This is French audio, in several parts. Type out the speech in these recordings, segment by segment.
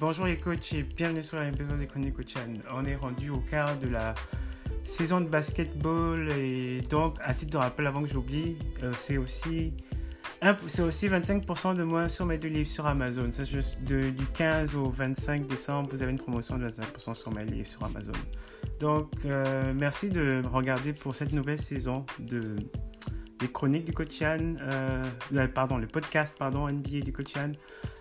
Bonjour les coachs et bienvenue sur l'épisode de Chroniques Coachan. On est rendu au quart de la saison de basketball et donc, à titre de rappel, avant que j'oublie, euh, c'est aussi, aussi 25% de moins sur mes deux livres sur Amazon. Ça, du 15 au 25 décembre, vous avez une promotion de 25% sur mes livres sur Amazon. Donc, euh, merci de regarder pour cette nouvelle saison de des chroniques du Coachan, euh, pardon, le podcast pardon, NBA du Coachan.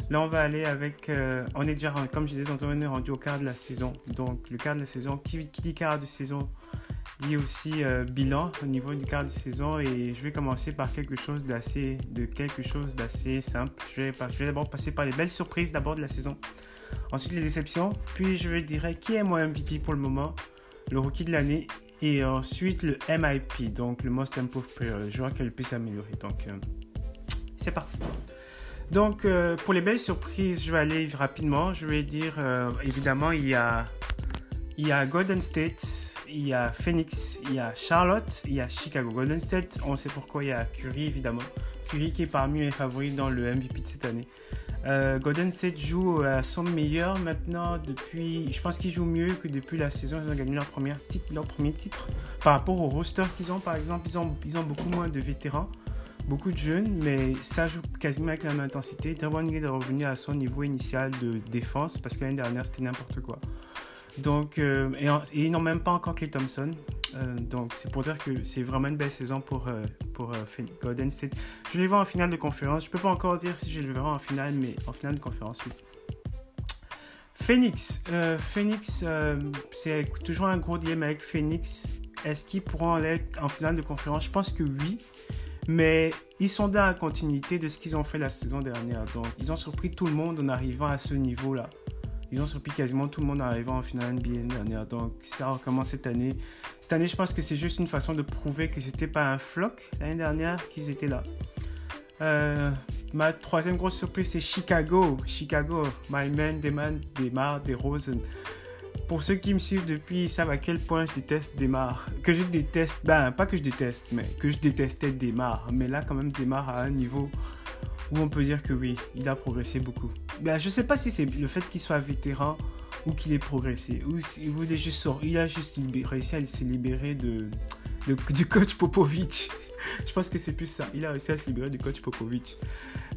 Là, on va aller avec. Euh, on est déjà, comme je disais, on est rendu au quart de la saison. Donc, le quart de la saison, qui, dit quart de saison dit aussi euh, bilan au niveau du quart de saison. Et je vais commencer par quelque chose d'assez, de quelque chose d'assez simple. Je vais, je vais d'abord passer par les belles surprises d'abord de la saison. Ensuite, les déceptions. Puis, je vais dire qui est mon MVP pour le moment, le rookie de l'année et ensuite le MIP, donc le Most Improved Player, le joueur qui a le plus amélioré. Donc euh, c'est parti. Donc euh, pour les belles surprises, je vais aller rapidement. Je vais dire euh, évidemment il y a Golden State, il y a Phoenix, il y a Charlotte, il y a Chicago. Golden State, on sait pourquoi il y a Curry évidemment. Curry qui est parmi les favoris dans le MVP de cette année. Euh, Golden State joue à son meilleur maintenant depuis. Je pense qu'ils jouent mieux que depuis la saison. Ils ont gagné leur, premier titre. Par rapport au roster qu'ils ont, par exemple, ils ont beaucoup moins de vétérans, beaucoup de jeunes, mais ça joue quasiment avec la même intensité. Draymond Green est revenu à son niveau initial de défense parce que l'année dernière c'était n'importe quoi. Donc, euh, et, ils n'ont même pas encore Clay Thompson. Euh, donc, c'est pour dire que c'est vraiment une belle saison pour, euh, pour Golden State. Je les voir en finale de conférence. Je peux pas encore dire si je les verrai en finale, mais en finale de conférence, oui. Phoenix. Phoenix, c'est toujours un gros dilemme avec Phoenix. Est-ce qu'ils pourront aller en finale de conférence? Je pense que oui. Mais ils sont dans la continuité de ce qu'ils ont fait la saison dernière. Donc, ils ont surpris tout le monde en arrivant à ce niveau-là. Ils ont surpris quasiment tout le monde en arrivant en finale NBA l'année dernière. Donc ça recommence cette année. Cette année, je pense que c'est juste une façon de prouver que c'était pas un floc l'année dernière qu'ils étaient là. Euh, ma troisième grosse surprise, c'est Chicago. Chicago, my man, Demar, Demar, DeRozan. Pour ceux qui me suivent depuis, ils savent à quel point je déteste Demar. Que je déteste, ben pas que je déteste, mais que je détestais Demar. Mais là, quand même, Demar à un niveau où on peut dire que oui, il a progressé beaucoup. Ben, je sais pas si c'est le fait qu'il soit vétéran ou qu'il ait progressé, ou, il, est juste, il a juste réussi à se libérer de, du coach Popovic. je pense que c'est plus ça. Il a réussi à se libérer du coach Popovic.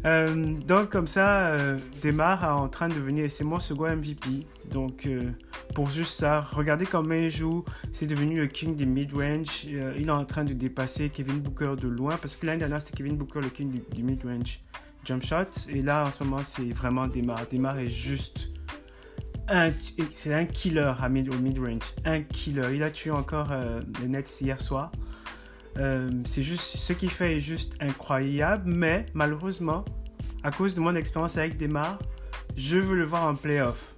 Euh, donc comme ça, euh, Demar en train de devenir, c'est mon second MVP. Donc euh, pour juste ça, regardez comment il joue. C'est devenu le king des mid-range. Euh, il est en train de dépasser Kevin Booker de loin parce que l'année dernière c'était Kevin Booker le king du mid-range jump shot. Et là, en ce moment, c'est vraiment Demar. Demar est juste c'est un killer au mid-range. Un killer. Il a tué encore euh, le Nets hier soir. Euh, c'est juste, ce qu'il fait est juste incroyable. Mais malheureusement, à cause de mon expérience avec Demar, je veux le voir en playoff.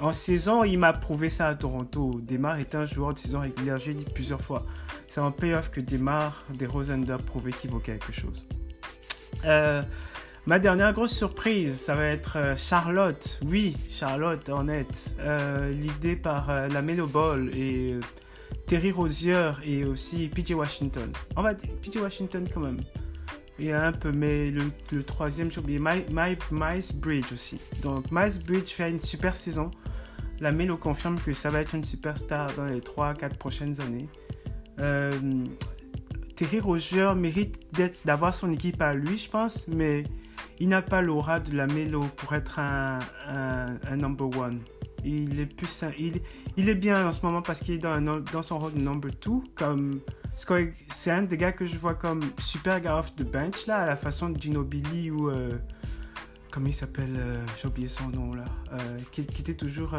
En saison, il m'a prouvé ça à Toronto. Demar est un joueur de saison régulière, j'ai dit plusieurs fois. C'est en playoff que Demar, des Rosen a prouvé qu'il vaut quelque chose. Euh, ma dernière grosse surprise, ça va être euh, Charlotte. Oui, Charlotte, honnête. Euh, L'idée par la Melo Ball et Terry Rozier et aussi PJ Washington. On va PJ Washington quand même. Et un peu, mais le, troisième, j'ai oublié, Miles Bridge aussi. Donc Miles Bridge fait une super saison. La Melo confirme que ça va être une superstar dans les 3-4 prochaines années. Euh, Terry Roger mérite d'avoir son équipe à lui, je pense, mais il n'a pas l'aura de la Melo pour être un, number one. Il est plus il, est bien en ce moment parce qu'il est dans, dans son rôle de number two. Comme c'est un des gars que je vois comme super gars off the bench là, à la façon de Ginobili ou euh, comment il s'appelle, euh, j'ai oublié son nom là, euh, qui, était toujours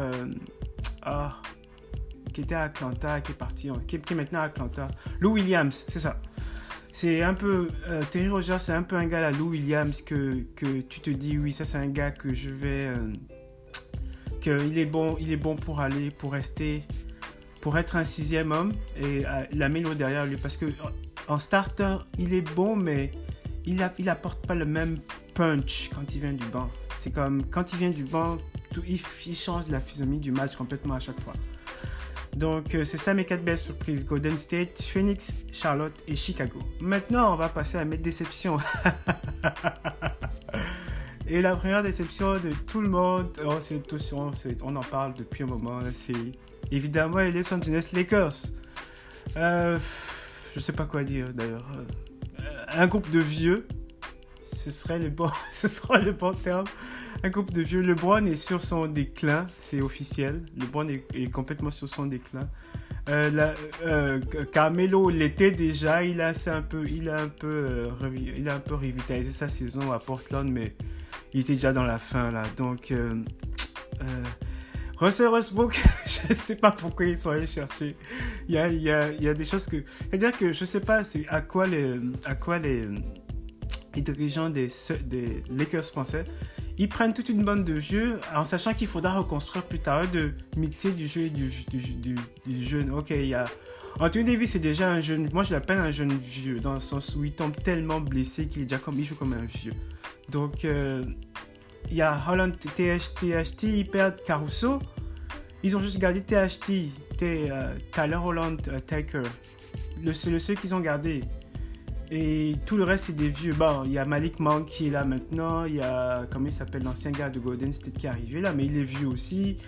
ah, qui était à Atlanta, qui est parti, qui, est maintenant à Atlanta. Lou Williams, c'est ça c'est un peu euh, Terry Rogers c'est un peu un gars à Lou Williams que, que tu te dis oui ça c'est un gars que je vais euh, qu'il est bon il est bon pour aller pour rester pour être un sixième homme et euh, la mélo derrière lui parce que en starter il est bon mais il, apporte pas le même punch quand il vient du banc c'est comme quand il vient du banc tout, il, change la physionomie du match complètement à chaque fois donc, euh, c'est ça mes quatre belles surprises Golden State, Phoenix, Charlotte et Chicago. Maintenant, on va passer à mes déceptions. Et la première déception de tout le monde, oh, on en parle depuis un moment, c'est évidemment les Los Angeles Lakers. Euh, je sais pas quoi dire d'ailleurs. Euh, un groupe de vieux, ce serait le bon, ce sera le bon terme. Un groupe de vieux. LeBron est sur son déclin, c'est officiel. LeBron est, est complètement sur son déclin. Euh, euh, Carmelo l'était déjà, il a un peu, il a un peu, euh, il a un peu revitalisé sa saison à Portland, mais il était déjà dans la fin là. Donc, Russell Westbrook, je ne sais pas pourquoi ils sont allés chercher. Il y a, y a, y a des choses que, c'est-à-dire que je sais pas, à quoi les, à quoi les, dirigeants des, des Lakers français ils prennent toute une bande de vieux en sachant qu'il faudra reconstruire plus tard, de mixer du jeu et du, du, du, jeune. Ok, il y a. Anthony Davis c'est déjà un jeune. Moi, je l'appelle un jeune vieux dans le sens où il tombe tellement blessé qu'il est déjà comme il joue comme un vieux. Donc, euh, il y a Holland THT, ils perdent Caruso. Ils ont juste gardé THT, euh, Tyler Holland euh, Taker. C'est le seul qu'ils ont gardé. Et tout le reste, c'est des vieux. Bon, il y a Malik Monk qui est là maintenant. Il y a, comment il s'appelle, l'ancien gars de Golden State qui est arrivé là, mais il est vieux aussi.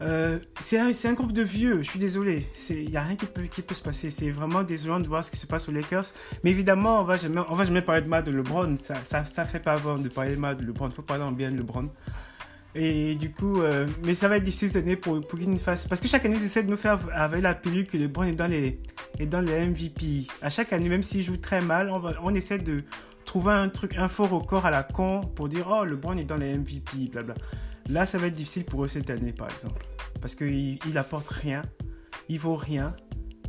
Euh, c'est un, groupe de vieux, je suis désolé. Il n'y a rien qui peut, se passer. C'est vraiment désolant de voir ce qui se passe aux Lakers. Mais évidemment, on va jamais, va jamais parler de mal de LeBron. Ça, ça, fait pas avant de parler de mal de LeBron. Il faut parler en bien de LeBron. Et du coup, euh, mais ça va être difficile cette année pour, pour qu'il nous fasse. Parce que chaque année, ils essaient de nous faire avec la pilule que LeBron est dans les, MVP. À chaque année, même s'il joue très mal, on, essaie de trouver un truc, un faux record à la con pour dire Oh, LeBron est dans les MVP, blabla. Là, ça va être difficile pour eux cette année, par exemple. Parce qu'il il apporte rien, il vaut rien,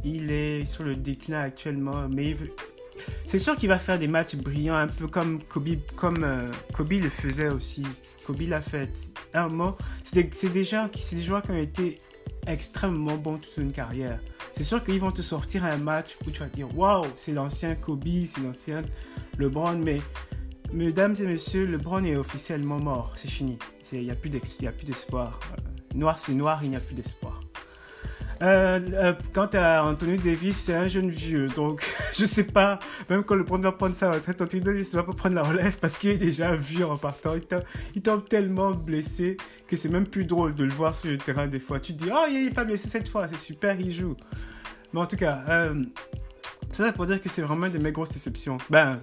il est sur le déclin actuellement, mais c'est sûr qu'il va faire des matchs brillants, un peu comme Kobe, comme, euh, Kobe le faisait aussi. Kobe l'a fait. Un c'est des, des, des joueurs qui ont été extrêmement bons toute une carrière. C'est sûr qu'ils vont te sortir un match où tu vas dire Waouh, c'est l'ancien Kobe, c'est l'ancien LeBron, mais mesdames et messieurs, LeBron est officiellement mort. C'est fini. Il n'y a plus d'espoir. Euh, noir, c'est noir, il n'y a plus d'espoir. Euh, euh, quant à Anthony Davis, c'est un jeune vieux. Donc, je sais pas, même quand le premier va prendre sa retraite, Anthony Davis ne va pas prendre la relève parce qu'il est déjà vieux en partant. Il tombe, tellement blessé que c'est même plus drôle de le voir sur le terrain des fois. Tu te dis, oh, il n'est pas blessé cette fois, c'est super, il joue. Mais en tout cas, euh, c'est ça pour dire que c'est vraiment de mes grosses déceptions. Ben,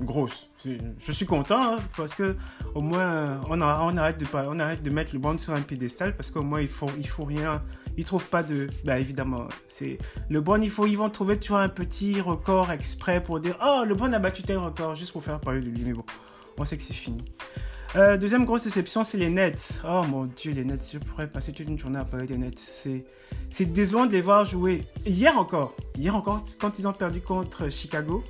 grosse. Je suis content hein, parce que au moins on, on, arrête de on arrête de mettre le band sur un piédestal parce qu'au moins il faut il faut rien. Ils trouvent pas de bah évidemment c'est le bon il faut ils vont trouver un petit record exprès pour dire oh le bon a battu tel record juste pour faire parler de lui mais bon on sait que c'est fini. Euh, deuxième grosse déception c'est les Nets. Oh mon dieu les Nets je pourrais passer toute une journée à parler des Nets. C'est c'est désolant de les voir jouer. Hier encore hier encore quand ils ont perdu contre Chicago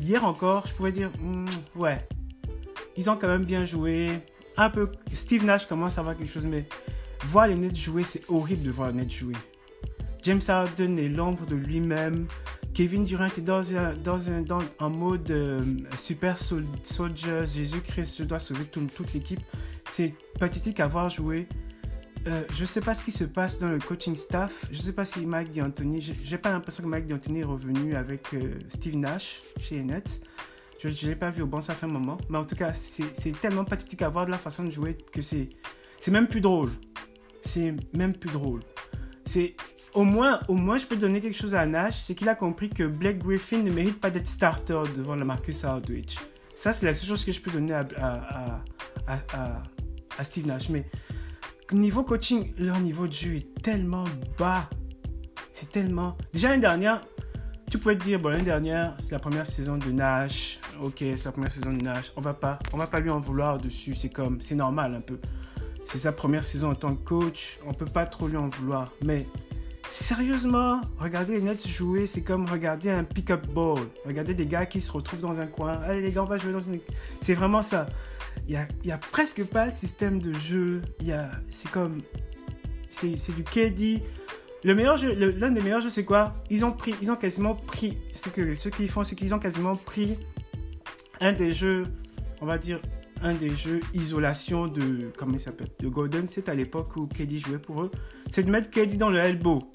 hier encore, je pouvais dire, hmm, ouais, ils ont quand même bien joué. Un peu, Steve Nash commence à avoir quelque chose, mais voir les Nets jouer, c'est horrible de voir les Nets jouer. James Harden est l'ombre de lui-même. Kevin Durant est dans un, mode euh, super soldier. Jésus-Christ, je dois sauver toute l'équipe. C'est pathétique à voir jouer. Euh, je ne sais pas ce qui se passe dans le coaching staff. Je ne sais pas si Mike D'Antoni. J'ai pas l'impression que Mike D'Antoni est revenu avec euh, Steve Nash chez Nets. Je ne l'ai pas vu au bon, ça fait un moment. Mais en tout cas, c'est tellement pathétique à voir de la façon de jouer que c'est même plus drôle. C'est même plus drôle. C'est au moins, au moins, je peux donner quelque chose à Nash, c'est qu'il a compris que Blake Griffin ne mérite pas d'être starter devant la Marcus Aldridge. Ça, c'est la seule chose que je peux donner à, à, à, à Steve Nash. Mais niveau coaching, leur niveau de jeu est tellement bas. C'est tellement. Déjà l'année dernière, tu pouvais te dire, bon, l'année dernière, c'est la première saison de Nash. Ok, c'est la première saison de Nash. On va pas, on va pas lui en vouloir dessus. C'est comme, c'est normal un peu. C'est sa première saison en tant que coach. On peut pas trop lui en vouloir. Mais sérieusement, regarder les Nets jouer, c'est comme regarder un pick-up ball. Regarder des gars qui se retrouvent dans un coin. Allez les gars, on va jouer dans une. C'est vraiment ça il n'y a, presque pas de système de jeu. C'est comme. C'est du KD. Le meilleur jeu, l'un des meilleurs jeux, c'est quoi? Ils ont pris, ils ont quasiment pris. Ce que ce qu'ils font, c'est qu'ils ont quasiment pris un des jeux, on va dire, un des jeux isolation de, comment il s'appelle, de Golden State à l'époque où KD jouait pour eux. C'est de mettre KD dans le elbow.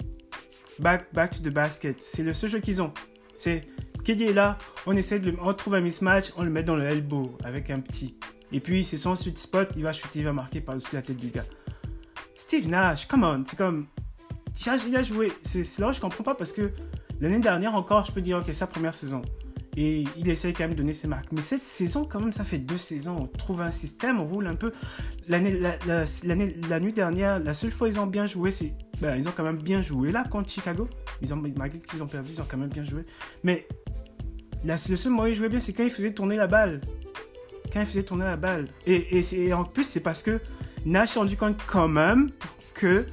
Back, back to the basket. C'est le seul jeu qu'ils ont. C'est KD est là, on essaie de, on trouve un mismatch, on le met dans le elbow avec un petit Et puis, c'est son sweet spot, il va shooter, il va marquer par-dessus la tête du gars. Steve Nash, come on, c'est comme. Il a joué. C'est là où je comprends pas parce que l'année dernière encore, je peux dire, ok, sa première saison. Et il essaye quand même de donner ses marques. Mais cette saison, quand même, ça fait deux saisons. On trouve un système, on roule un peu. L'année, la, nuit dernière, la seule fois ils ont bien joué, c'est. Ben, ils ont quand même bien joué là contre Chicago. Ils ont, malgré qu'ils ont perdu, ils ont quand même bien joué. Mais le seul moment où ils jouaient bien, c'est quand ils faisaient tourner la balle. Quand ils faisaient tourner la balle. Et, et, en plus, c'est parce que Nash s'est rendu compte quand même que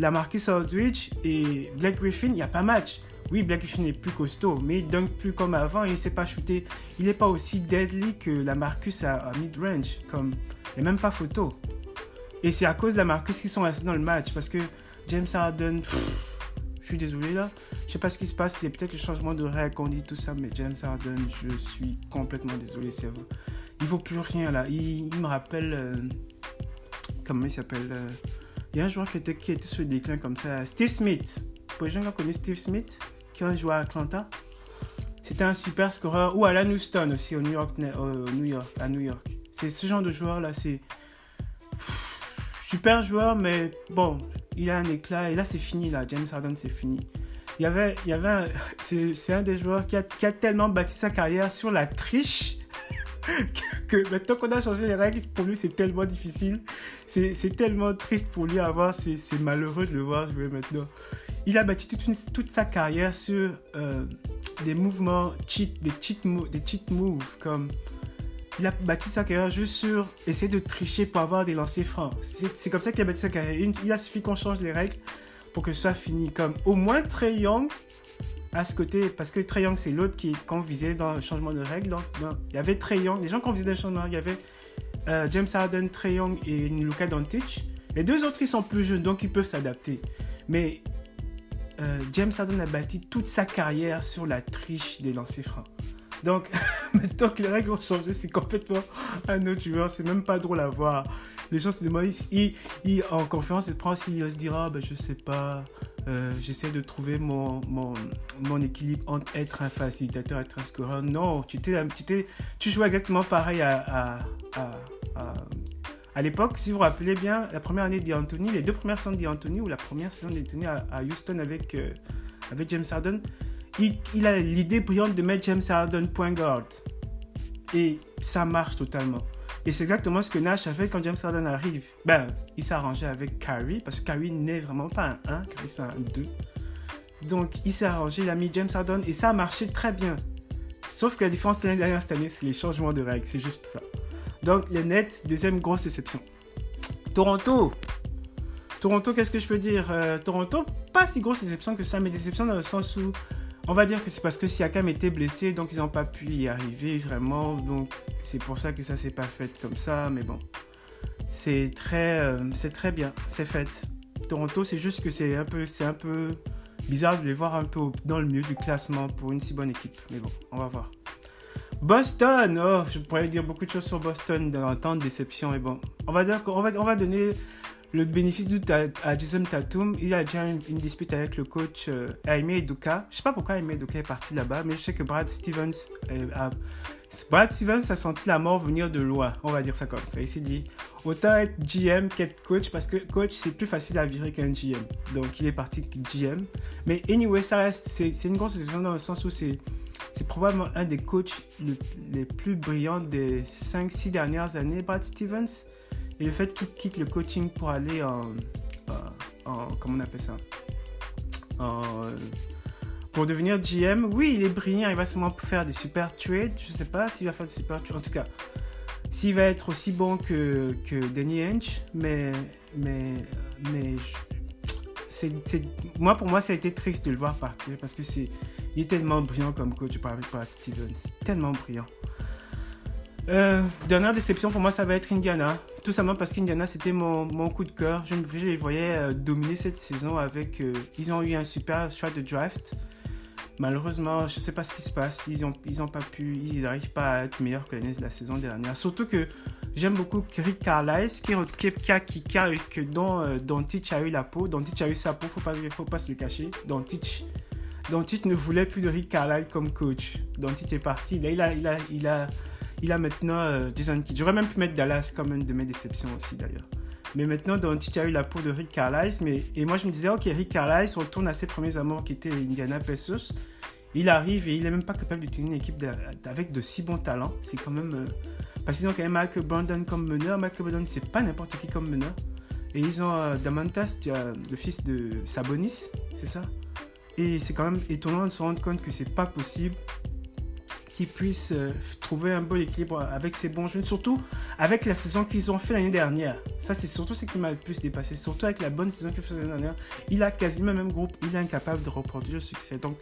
la Marcus Aldridge et Black Griffin, il n'y a pas match. Oui, Black Griffin est plus costaud, mais il dunk plus comme avant et il ne sait pas shooter. Il n'est pas aussi deadly que la Marcus à, mid-range. Comme... Il n'y a même pas photo. Et c'est à cause de la Marcus qu'ils sont restés dans le match. Parce que James Harden, je suis désolé là. Je sais pas ce qui se passe. C'est peut-être le changement de règle qu'on dit tout ça. Mais James Harden, je suis complètement désolé. C'est vous. Il vaut plus rien là. Il, me rappelle. Euh, comment il s'appelle euh, Il y a un joueur qui était, qui était sur le déclin comme ça. Steve Smith. Pour les gens qui ont connu Steve Smith, qui a joué à Atlanta. C'était un super scoreur. Ou à la Houston aussi, au New York, New York, à New York. C'est ce genre de joueur là, c'est super joueur, mais bon, il a un éclat. Et là, c'est fini là. James Harden, c'est fini. Il y avait, il y avait, c'est un des joueurs qui a, qui a tellement bâti sa carrière sur la triche que, maintenant qu'on a changé les règles, pour lui c'est tellement difficile. C'est tellement triste pour lui à voir. C'est malheureux de le voir jouer maintenant il a bâti toute, toute sa carrière sur euh, des mouvements cheat, des cheat, des cheat moves, comme il a bâti sa carrière juste sur essayer de tricher pour avoir des lancers francs. C'est comme ça qu'il a bâti sa carrière. Il a suffi qu'on change les règles pour que ce soit fini. Comme au moins Trey Young à ce côté, parce que Trey Young c'est l'autre qui qu'on visait dans le changement de règles. il y avait Trey Young, les gens qu'on visait dans le changement de règles, il y avait James Harden, Trey Young et Luka Doncic. Les deux autres ils sont plus jeunes donc ils peuvent s'adapter. Mais euh, James Harden a bâti toute sa carrière sur la triche des lancers francs. Donc, maintenant que les règles ont changé, c'est complètement un autre joueur. C'est même pas drôle à voir. Les gens se demandent, il, en conférence de presse, il se dira, ah, je sais pas, euh, j'essaie de trouver mon, mon, équilibre entre être un facilitateur et être un scoreur. Non, tu, tu, tu joues exactement pareil à, à, à à l'époque, si vous vous rappelez bien, la première année d'Anthony, les deux premières saisons d'Anthony, ou la première saison d'Anthony à, à, Houston avec, euh, avec James Harden, il, a l'idée brillante de mettre James Harden point guard. Et ça marche totalement. Et c'est exactement ce que Nash a fait quand James Harden arrive. Ben, il s'est arrangé avec Kyrie, parce que Kyrie n'est vraiment pas un 1, Kyrie c'est un 2. Donc, il s'est arrangé, il a mis James Harden, et ça a marché très bien. Sauf que la différence l'année dernière cette année, c'est les changements de règles, c'est juste ça. Donc les Nets, deuxième grosse déception. Toronto. Toronto, qu'est-ce que je peux dire? Euh, Toronto, pas si grosse déception que ça, mais déception dans le sens où on va dire que c'est parce que Siakam était blessé, donc ils n'ont pas pu y arriver vraiment. Donc c'est pour ça que ça s'est pas fait comme ça, mais bon. C'est très, euh, c'est très bien, c'est fait. Toronto, c'est juste que c'est un peu, c'est un peu bizarre de les voir un peu dans le milieu du classement pour une si bonne équipe. Mais bon, on va voir. Boston, oh, je pourrais dire beaucoup de choses sur Boston dans un temps de déception. Et bon, on va, dire qu'on va, on va donner le bénéfice du à, Jason Tatum. Il a déjà une, une dispute avec le coach euh, Aime Eduka. Je sais pas pourquoi Aime Eduka est parti là-bas, mais je sais que Brad Stevens a, Brad Stevens a senti la mort venir de loin. On va dire ça comme ça. Il s'est dit autant être GM qu'être coach parce que coach c'est plus facile à virer qu'un GM. Donc il est parti GM. Mais anyway, ça reste c'est une grosse décision dans le sens où c'est c'est probablement un des coachs les plus brillants des 5-6 dernières années, Brad Stevens. Et le fait qu'il quitte le coaching pour aller en, en, comment on appelle ça? Pour devenir GM, oui, il est brillant, il va sûrement faire des super trades. Je sais pas s'il va faire des super trades. En tout cas, s'il va être aussi bon que, que Danny Hench, mais, mais, mais moi, pour moi, ça a été triste de le voir partir parce que c'est, il est tellement brillant comme coach par, par Stevens. Tellement brillant. Euh, dernière déception pour moi, ça va être Indiana. Tout simplement parce qu'Indiana, c'était mon, coup de cœur. Je, les voyais euh, dominer cette saison avec. Euh, ils ont eu un super choix de draft. Malheureusement, je ne sais pas ce qui se passe. Ils n'ont pas pu. Ils n'arrivent pas à être meilleurs que la saison dernière. Surtout que J'aime beaucoup Rick Carlisle, qui, qui, qui, qui, dont, dont a eu la peau, dont a eu sa peau, faut pas, faut pas se le cacher. Dont ne voulait plus de Rick Carlisle comme coach. Dont est parti. Là, il il il il a maintenant euh, Jason Kidd. J'aurais même pu mettre Dallas comme une de mes déceptions aussi d'ailleurs. Mais maintenant, Doncic a eu la peau de Rick Carlisle. Mais, et moi, je me disais, ok, Rick Carlisle retourne à ses premiers amours qui étaient Indiana Pacers. Il arrive et il n'est même pas capable de tenir une équipe avec de si bons talents. C'est quand même. Euh, parce qu'ils ont quand même Michael Brandon comme meneur. Michael Brandon, c'est pas n'importe qui comme meneur. Et ils ont euh, Damantas, le fils de Sabonis, c'est ça? Et c'est quand même étonnant de se rendre compte que c'est pas possible puissent euh, trouver un bon équilibre avec ces bons jeunes, surtout avec la saison qu'ils ont fait l'année dernière. Ça, c'est surtout ce qui m'a le plus dépassé, surtout avec la bonne saison qu'ils fait l'année dernière. Il a quasiment le même groupe, il est incapable de reproduire le succès. Donc,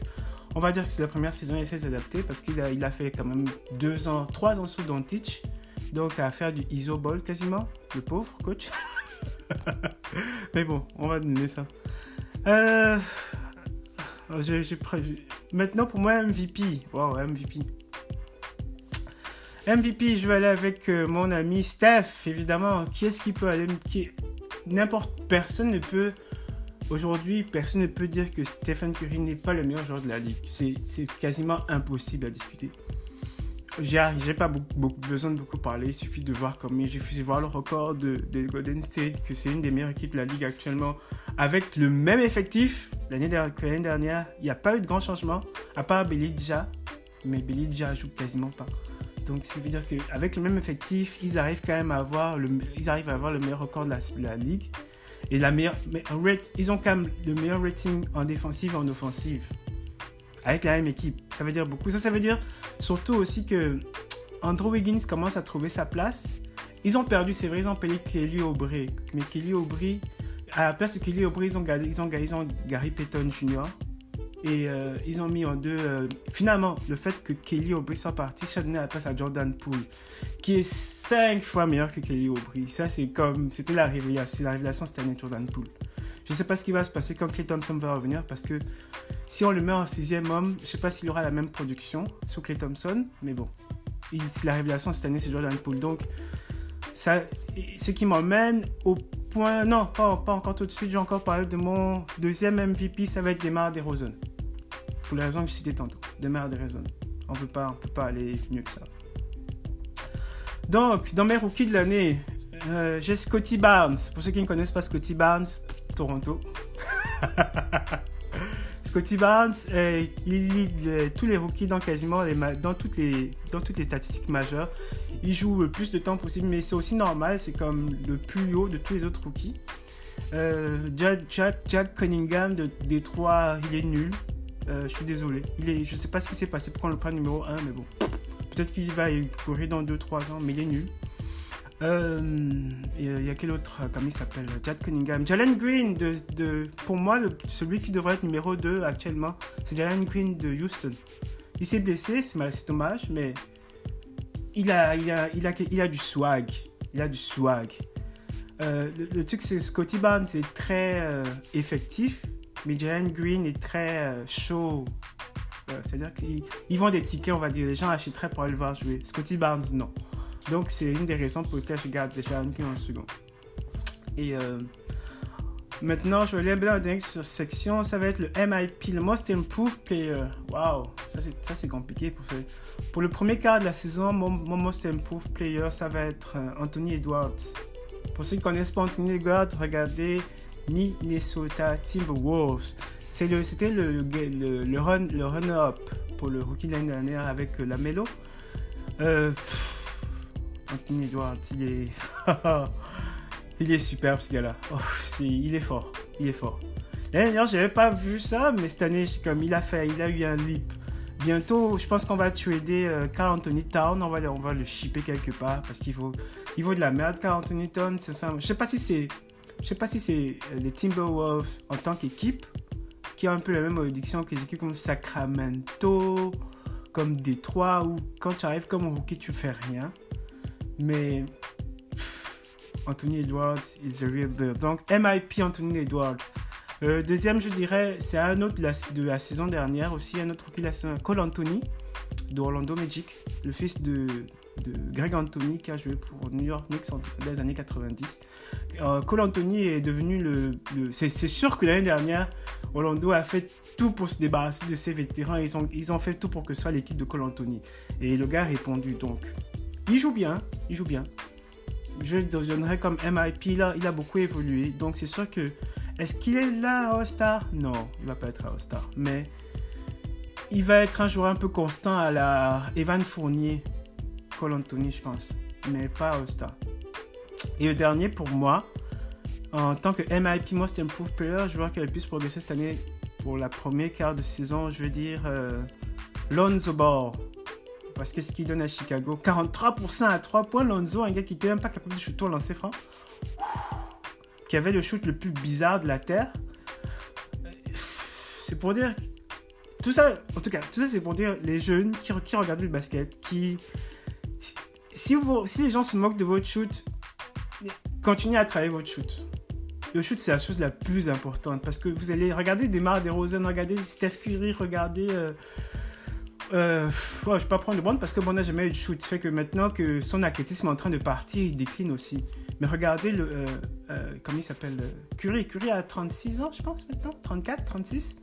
on va dire que c'est la première saison, il essaie d'adapter parce qu'il a, fait quand même deux ans, trois ans sous Dontich, donc à faire du ISO ball quasiment, le pauvre coach. Mais bon, on va donner ça. Euh, Maintenant, pour moi, MVP. Wow, MVP. MVP, je vais aller avec euh, mon ami Steph, évidemment. Qui est-ce qui peut aller. N'importe personne ne peut. Aujourd'hui, personne ne peut dire que Stephen Curry n'est pas le meilleur joueur de la ligue. C'est quasiment impossible à discuter. J'ai pas besoin de beaucoup parler. Il suffit de voir comme il suffit voir le record de, de Golden State, que c'est une des meilleures équipes de la ligue actuellement, avec le même effectif l'année dernière. Il n'y a pas eu de grand changement, à part Belidja, mais Belidja joue quasiment pas. Donc, ça veut dire qu'avec le même effectif, ils arrivent quand même à avoir le, ils arrivent à avoir le meilleur record de la, ligue. Et la meilleure, ils ont quand même le meilleur rating en défensive et en offensive. Avec la même équipe. Ça veut dire beaucoup. Ça, ça veut dire surtout aussi que Andrew Wiggins commence à trouver sa place. Ils ont perdu, c'est vrai, ils ont payé Kelly Aubry. Mais Kelly Aubry, à la place de Kelly Aubry, ils ont, ils ont, ils ont Gary Payton Jr. Et euh, ils ont mis en deux. Euh, finalement, le fait que Kelly Aubry soit parti, ça donnait la place à Jordan Poole, qui est cinq fois meilleur que Kelly Aubry. Ça, c'est comme. C'était la révélation, la révélation cette année, Jordan Poole. Je ne sais pas ce qui va se passer quand Clay Thompson va revenir, parce que si on le met en sixième homme, je ne sais pas s'il aura la même production sur Clay Thompson, mais bon. la révélation cette année, c'est Jordan Poole. Donc, ça, ce qui m'emmène au point. Non, pas, pas encore tout de suite. J'ai encore parlé de mon deuxième MVP, ça va être Demar DeRozan. Pour les raisons que je citais tantôt. Demar DeRozan. On ne peut pas aller mieux que ça. Donc, dans mes rookies de l'année, euh, j'ai Scotty Barnes. Pour ceux qui ne connaissent pas Scotty Barnes, Toronto. Scotty Barnes, euh, il lit euh, tous les rookies dans quasiment les dans toutes les dans toutes les statistiques majeures. Il joue le plus de temps possible, mais c'est aussi normal. C'est comme le plus haut de tous les autres rookies. Euh, Jack, Cunningham de Détroit, il est nul. Je suis désolé. Je sais pas ce qui s'est passé pour qu'on le prenne numéro 1, mais bon. Peut-être qu'il va courir dans 2-3 ans, mais il est nul. Euh, il y a quel autre, euh, comment il s'appelle? Jack Cunningham. Jalen Green, pour moi, celui qui devrait être numéro 2 actuellement, c'est Jalen Green de Houston. Il s'est blessé, c'est dommage, mais il a, il, a, il, a, il a du swag. Il a du swag. Euh, le, truc, c'est Scotty Barnes est très effectif, mais Jalen Green est très chaud. C'est-à-dire qu'ils vendent des tickets, on va dire. Les gens achèteraient pour aller le voir jouer. Scotty Barnes, non. Donc, c'est une des raisons pour lesquelles je garde déjà un en second. Et euh, maintenant, je vais aller dans la dernière section. Ça va être le MIP, le Most Improved Player. Waouh, ça c'est compliqué. Pour, pour le premier quart de la saison, mon, Most Improved Player, ça va être euh, Anthony Edwards. Pour ceux qui ne connaissent pas Anthony Edwards, regardez Minnesota Timberwolves. C'était le, le, le, run, le runner-up pour le rookie l'année dernière avec euh, la Melo. Euh, Anthony Edwards, il est. superbe ce gars-là. Oh, il est fort. Il est fort. L'année dernière, j'avais pas vu ça, mais cette année, comme il a fait, il a eu un leap. Bientôt, je pense qu'on va trader euh, Carl Anthony Town. On va, on va le shipper quelque part parce qu'il faut, il vaut de la merde, Carl Anthony Town. Ça. Je sais pas si c'est, je sais pas si c'est euh, les Timberwolves en tant qu'équipe qui ont un peu la même addiction que les équipes comme Sacramento, comme Détroit, où quand tu arrives comme rookie, tu fais rien. Mais Anthony Edwards is the real deal. Donc MIP Anthony Edwards. Euh, deuxième, je dirais, c'est un autre de la, saison dernière aussi, un autre rookie de Cole Anthony de Orlando Magic, le fils de, de, Greg Anthony qui a joué pour New York Knicks dans les années 90. Euh, Cole Anthony est devenu le. c'est sûr que l'année dernière, Orlando a fait tout pour se débarrasser de ses vétérans. Ils ont, ils ont fait tout pour que ce soit l'équipe de Cole Anthony. Et le gars a répondu donc il joue bien, il joue bien. Je le comme MIP, là, il a beaucoup évolué. Donc c'est sûr que. Est-ce qu'il est là à All-Star? Non, il va pas être à All-Star. Mais il va être un joueur un peu constant à la Evan Fournier, Cole Anthony, je pense. Mais pas All-Star. Et le dernier pour moi, en tant que MIP Most Improved Player, joueur qui a le plus progressé cette année pour la première quart de saison, je veux dire euh, Lonzo Ball. Parce que ce qu'il donne à Chicago, 43% à 3 points, Lonzo, un gars qui était même pas capable de shooter au lancer franc, qui avait le shoot le plus bizarre de la Terre. C'est pour dire... Tout ça, en tout cas, tout ça c'est pour dire les jeunes qui, qui regardent le basket, qui... Si, vous, si les gens se moquent de votre shoot, continuez à travailler votre shoot le shoot, c'est la chose la plus importante parce que vous allez regarder Demar DeRozan, regarder Steph Curry, regarder. Euh, euh, je ne vais pas prendre le bon parce que bon, n'a jamais eu de shoot. Ça fait que maintenant que son athlétisme est en train de partir, il décline aussi. Mais regardez le. Euh comment il s'appelle Curry. Curry a 36 ans, je pense, maintenant 34, 36.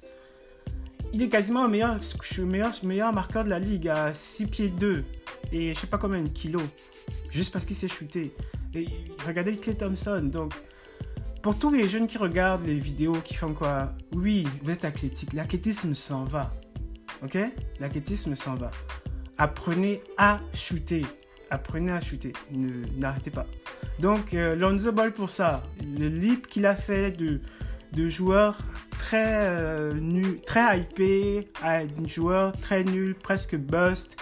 Il est quasiment le meilleur, meilleur, meilleur marqueur de la ligue à 6 pieds 2 et je sais pas combien de kilos. Juste parce qu'il s'est shooté. Regardez Clay Thompson. Donc, pour tous les jeunes qui regardent les vidéos, qui font quoi Oui, vous êtes athlétique. L'athlétisme s'en va. Ok? L'athlétisme s'en va. Apprenez à shooter. Apprenez à shooter. N'arrêtez pas. Donc, euh, Lonzo Ball pour ça. Le leap qu'il a fait de, de joueur très euh, très hypé à un joueur très nul, presque bust,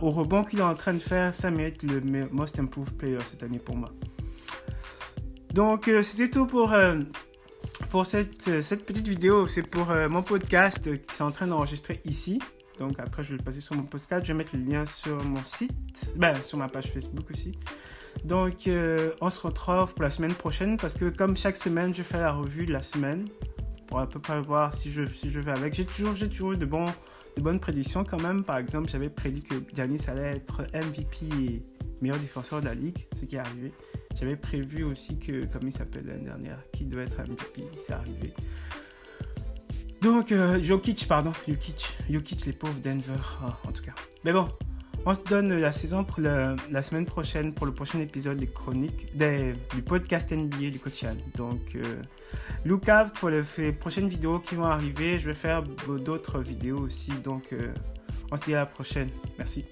au rebond qu'il est en train de faire, ça mérite le most improved player cette année pour moi. Donc, euh, c'était tout pour, euh, pour cette, euh, cette, petite vidéo. C'est pour mon podcast qui est en train d'enregistrer ici. Donc, après, je vais le passer sur mon podcast. Je vais mettre le lien sur mon site, ben, sur ma page Facebook aussi. Donc, on se retrouve pour la semaine prochaine parce que, comme chaque semaine, je fais la revue de la semaine pour à peu près voir si je, si je vais avec. J'ai toujours, toujours eu de, bons, de bonnes prédictions quand même. Par exemple, j'avais prédit que Giannis allait être MVP et meilleur défenseur de la ligue, ce qui est arrivé. J'avais prévu aussi que, comme il s'appelle l'année dernière, qui doit être MVP, c'est arrivé. Donc, euh, Jokic, pardon, Jokic, Jokic, les pauvres Denver, ah, en tout cas. Mais bon, on se donne la saison pour la semaine prochaine, pour le prochain épisode des chroniques, du podcast NBA du coach Donc, euh, look out pour les, prochaines vidéos qui vont arriver. Je vais faire d'autres vidéos aussi. Donc, euh, on se dit à la prochaine. Merci.